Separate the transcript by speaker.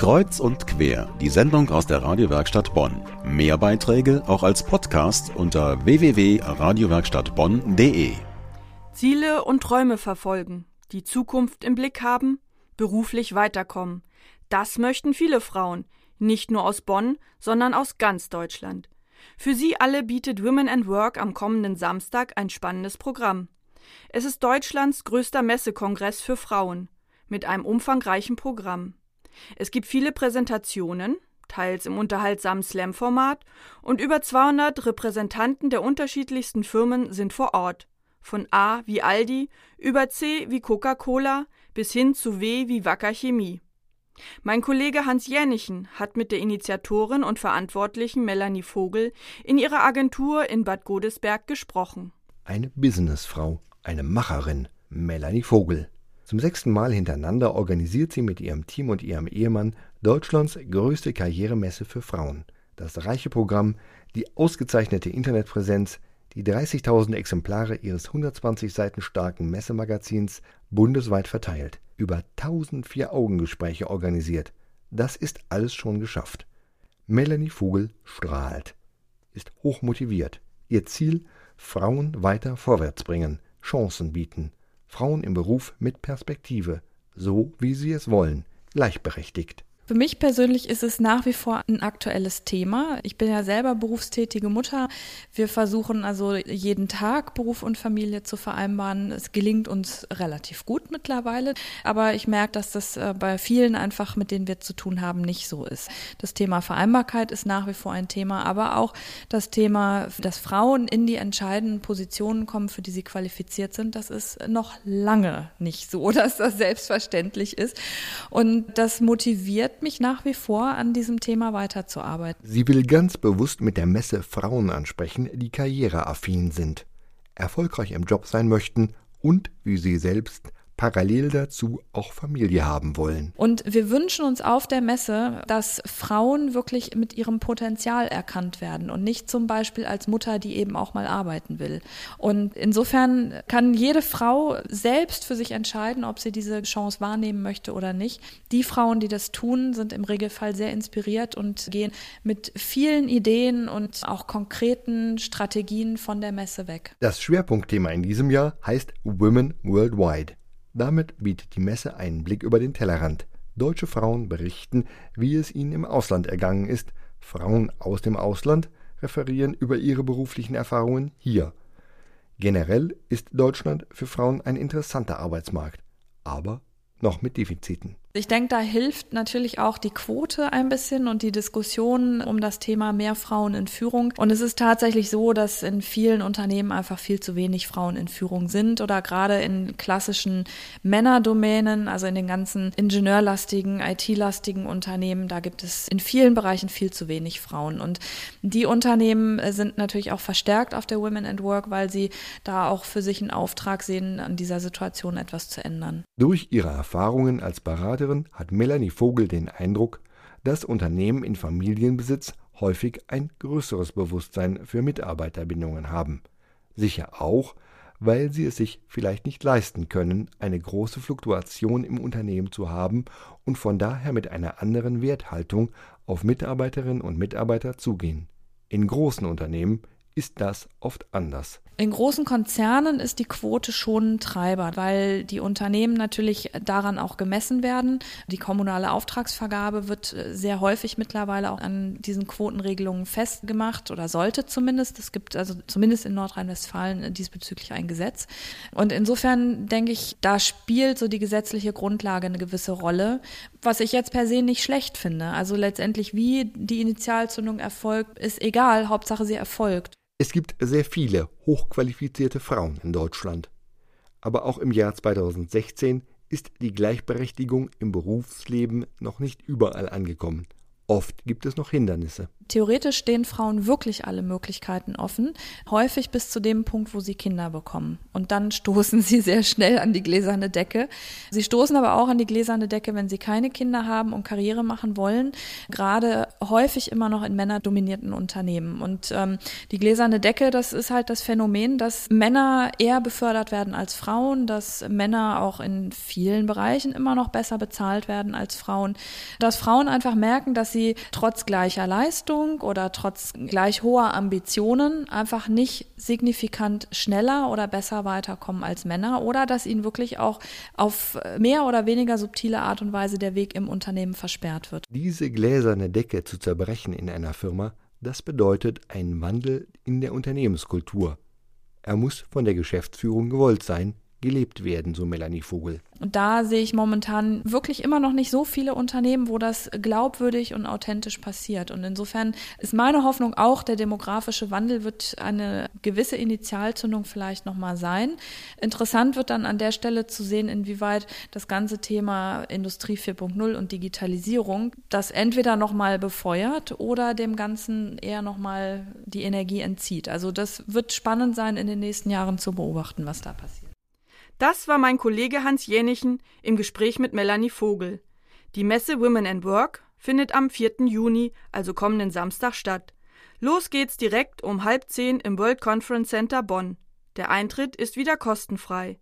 Speaker 1: Kreuz und quer, die Sendung aus der Radiowerkstatt Bonn. Mehr Beiträge auch als Podcast unter www.radiowerkstattbonn.de.
Speaker 2: Ziele und Träume verfolgen, die Zukunft im Blick haben, beruflich weiterkommen. Das möchten viele Frauen, nicht nur aus Bonn, sondern aus ganz Deutschland. Für sie alle bietet Women and Work am kommenden Samstag ein spannendes Programm. Es ist Deutschlands größter Messekongress für Frauen mit einem umfangreichen Programm. Es gibt viele Präsentationen, teils im unterhaltsamen Slam-Format, und über 200 Repräsentanten der unterschiedlichsten Firmen sind vor Ort. Von A wie Aldi über C wie Coca-Cola bis hin zu W wie Wacker Chemie. Mein Kollege Hans Jänichen hat mit der Initiatorin und Verantwortlichen Melanie Vogel in ihrer Agentur in Bad Godesberg gesprochen.
Speaker 3: Eine Businessfrau, eine Macherin, Melanie Vogel. Zum sechsten Mal hintereinander organisiert sie mit ihrem Team und ihrem Ehemann Deutschlands größte Karrieremesse für Frauen. Das reiche Programm, die ausgezeichnete Internetpräsenz, die 30.000 Exemplare ihres 120 Seiten starken Messemagazins bundesweit verteilt, über 1000 Vier-Augen-Gespräche organisiert. Das ist alles schon geschafft. Melanie Vogel strahlt, ist hochmotiviert. Ihr Ziel: Frauen weiter vorwärts bringen, Chancen bieten. Frauen im Beruf mit Perspektive, so wie sie es wollen, gleichberechtigt.
Speaker 4: Für mich persönlich ist es nach wie vor ein aktuelles Thema. Ich bin ja selber berufstätige Mutter. Wir versuchen also jeden Tag Beruf und Familie zu vereinbaren. Es gelingt uns relativ gut mittlerweile. Aber ich merke, dass das äh, bei vielen einfach, mit denen wir zu tun haben, nicht so ist. Das Thema Vereinbarkeit ist nach wie vor ein Thema, aber auch das Thema, dass Frauen in die entscheidenden Positionen kommen, für die sie qualifiziert sind, das ist noch lange nicht so, dass das selbstverständlich ist. Und das motiviert mich nach wie vor, an diesem Thema weiterzuarbeiten.
Speaker 3: Sie will ganz bewusst mit der Messe Frauen ansprechen, die karriereaffin sind, erfolgreich im Job sein möchten und, wie sie selbst, parallel dazu auch Familie haben wollen.
Speaker 4: Und wir wünschen uns auf der Messe, dass Frauen wirklich mit ihrem Potenzial erkannt werden und nicht zum Beispiel als Mutter, die eben auch mal arbeiten will. Und insofern kann jede Frau selbst für sich entscheiden, ob sie diese Chance wahrnehmen möchte oder nicht. Die Frauen, die das tun, sind im Regelfall sehr inspiriert und gehen mit vielen Ideen und auch konkreten Strategien von der Messe weg.
Speaker 3: Das Schwerpunktthema in diesem Jahr heißt Women Worldwide. Damit bietet die Messe einen Blick über den Tellerrand. Deutsche Frauen berichten, wie es ihnen im Ausland ergangen ist. Frauen aus dem Ausland referieren über ihre beruflichen Erfahrungen hier. Generell ist Deutschland für Frauen ein interessanter Arbeitsmarkt, aber noch mit Defiziten.
Speaker 4: Ich denke, da hilft natürlich auch die Quote ein bisschen und die Diskussion um das Thema mehr Frauen in Führung. Und es ist tatsächlich so, dass in vielen Unternehmen einfach viel zu wenig Frauen in Führung sind oder gerade in klassischen Männerdomänen, also in den ganzen ingenieurlastigen, IT-lastigen Unternehmen, da gibt es in vielen Bereichen viel zu wenig Frauen. Und die Unternehmen sind natürlich auch verstärkt auf der Women at Work, weil sie da auch für sich einen Auftrag sehen, an dieser Situation etwas zu ändern.
Speaker 3: Durch ihre Erfahrungen als Berater Mitarbeiterin hat Melanie Vogel den Eindruck, dass Unternehmen in Familienbesitz häufig ein größeres Bewusstsein für Mitarbeiterbindungen haben. Sicher auch, weil sie es sich vielleicht nicht leisten können, eine große Fluktuation im Unternehmen zu haben und von daher mit einer anderen Werthaltung auf Mitarbeiterinnen und Mitarbeiter zugehen. In großen Unternehmen ist das oft anders.
Speaker 4: In großen Konzernen ist die Quote schon ein Treiber, weil die Unternehmen natürlich daran auch gemessen werden. Die kommunale Auftragsvergabe wird äh, sehr häufig mittlerweile auch an diesen Quotenregelungen festgemacht oder sollte zumindest. Es gibt also zumindest in Nordrhein-Westfalen äh, diesbezüglich ein Gesetz. Und insofern denke ich, da spielt so die gesetzliche Grundlage eine gewisse Rolle, was ich jetzt per se nicht schlecht finde. Also letztendlich, wie die Initialzündung erfolgt, ist egal, Hauptsache sie erfolgt.
Speaker 3: Es gibt sehr viele hochqualifizierte Frauen in Deutschland. Aber auch im Jahr 2016 ist die Gleichberechtigung im Berufsleben noch nicht überall angekommen. Oft gibt es noch Hindernisse.
Speaker 4: Theoretisch stehen Frauen wirklich alle Möglichkeiten offen, häufig bis zu dem Punkt, wo sie Kinder bekommen. Und dann stoßen sie sehr schnell an die gläserne Decke. Sie stoßen aber auch an die gläserne Decke, wenn sie keine Kinder haben und Karriere machen wollen, gerade häufig immer noch in männerdominierten Unternehmen. Und ähm, die gläserne Decke, das ist halt das Phänomen, dass Männer eher befördert werden als Frauen, dass Männer auch in vielen Bereichen immer noch besser bezahlt werden als Frauen, dass Frauen einfach merken, dass sie trotz gleicher Leistung oder trotz gleich hoher Ambitionen einfach nicht signifikant schneller oder besser weiterkommen als Männer oder dass ihnen wirklich auch auf mehr oder weniger subtile Art und Weise der Weg im Unternehmen versperrt wird.
Speaker 3: Diese gläserne Decke zu zerbrechen in einer Firma, das bedeutet ein Wandel in der Unternehmenskultur. Er muss von der Geschäftsführung gewollt sein, gelebt werden, so Melanie Vogel.
Speaker 4: Und da sehe ich momentan wirklich immer noch nicht so viele Unternehmen, wo das glaubwürdig und authentisch passiert. Und insofern ist meine Hoffnung auch, der demografische Wandel wird eine gewisse Initialzündung vielleicht nochmal sein. Interessant wird dann an der Stelle zu sehen, inwieweit das ganze Thema Industrie 4.0 und Digitalisierung das entweder nochmal befeuert oder dem Ganzen eher nochmal die Energie entzieht. Also das wird spannend sein, in den nächsten Jahren zu beobachten, was da passiert.
Speaker 2: Das war mein Kollege Hans Jänichen im Gespräch mit Melanie Vogel. Die Messe Women and Work findet am 4. Juni, also kommenden Samstag, statt. Los geht's direkt um halb zehn im World Conference Center Bonn. Der Eintritt ist wieder kostenfrei.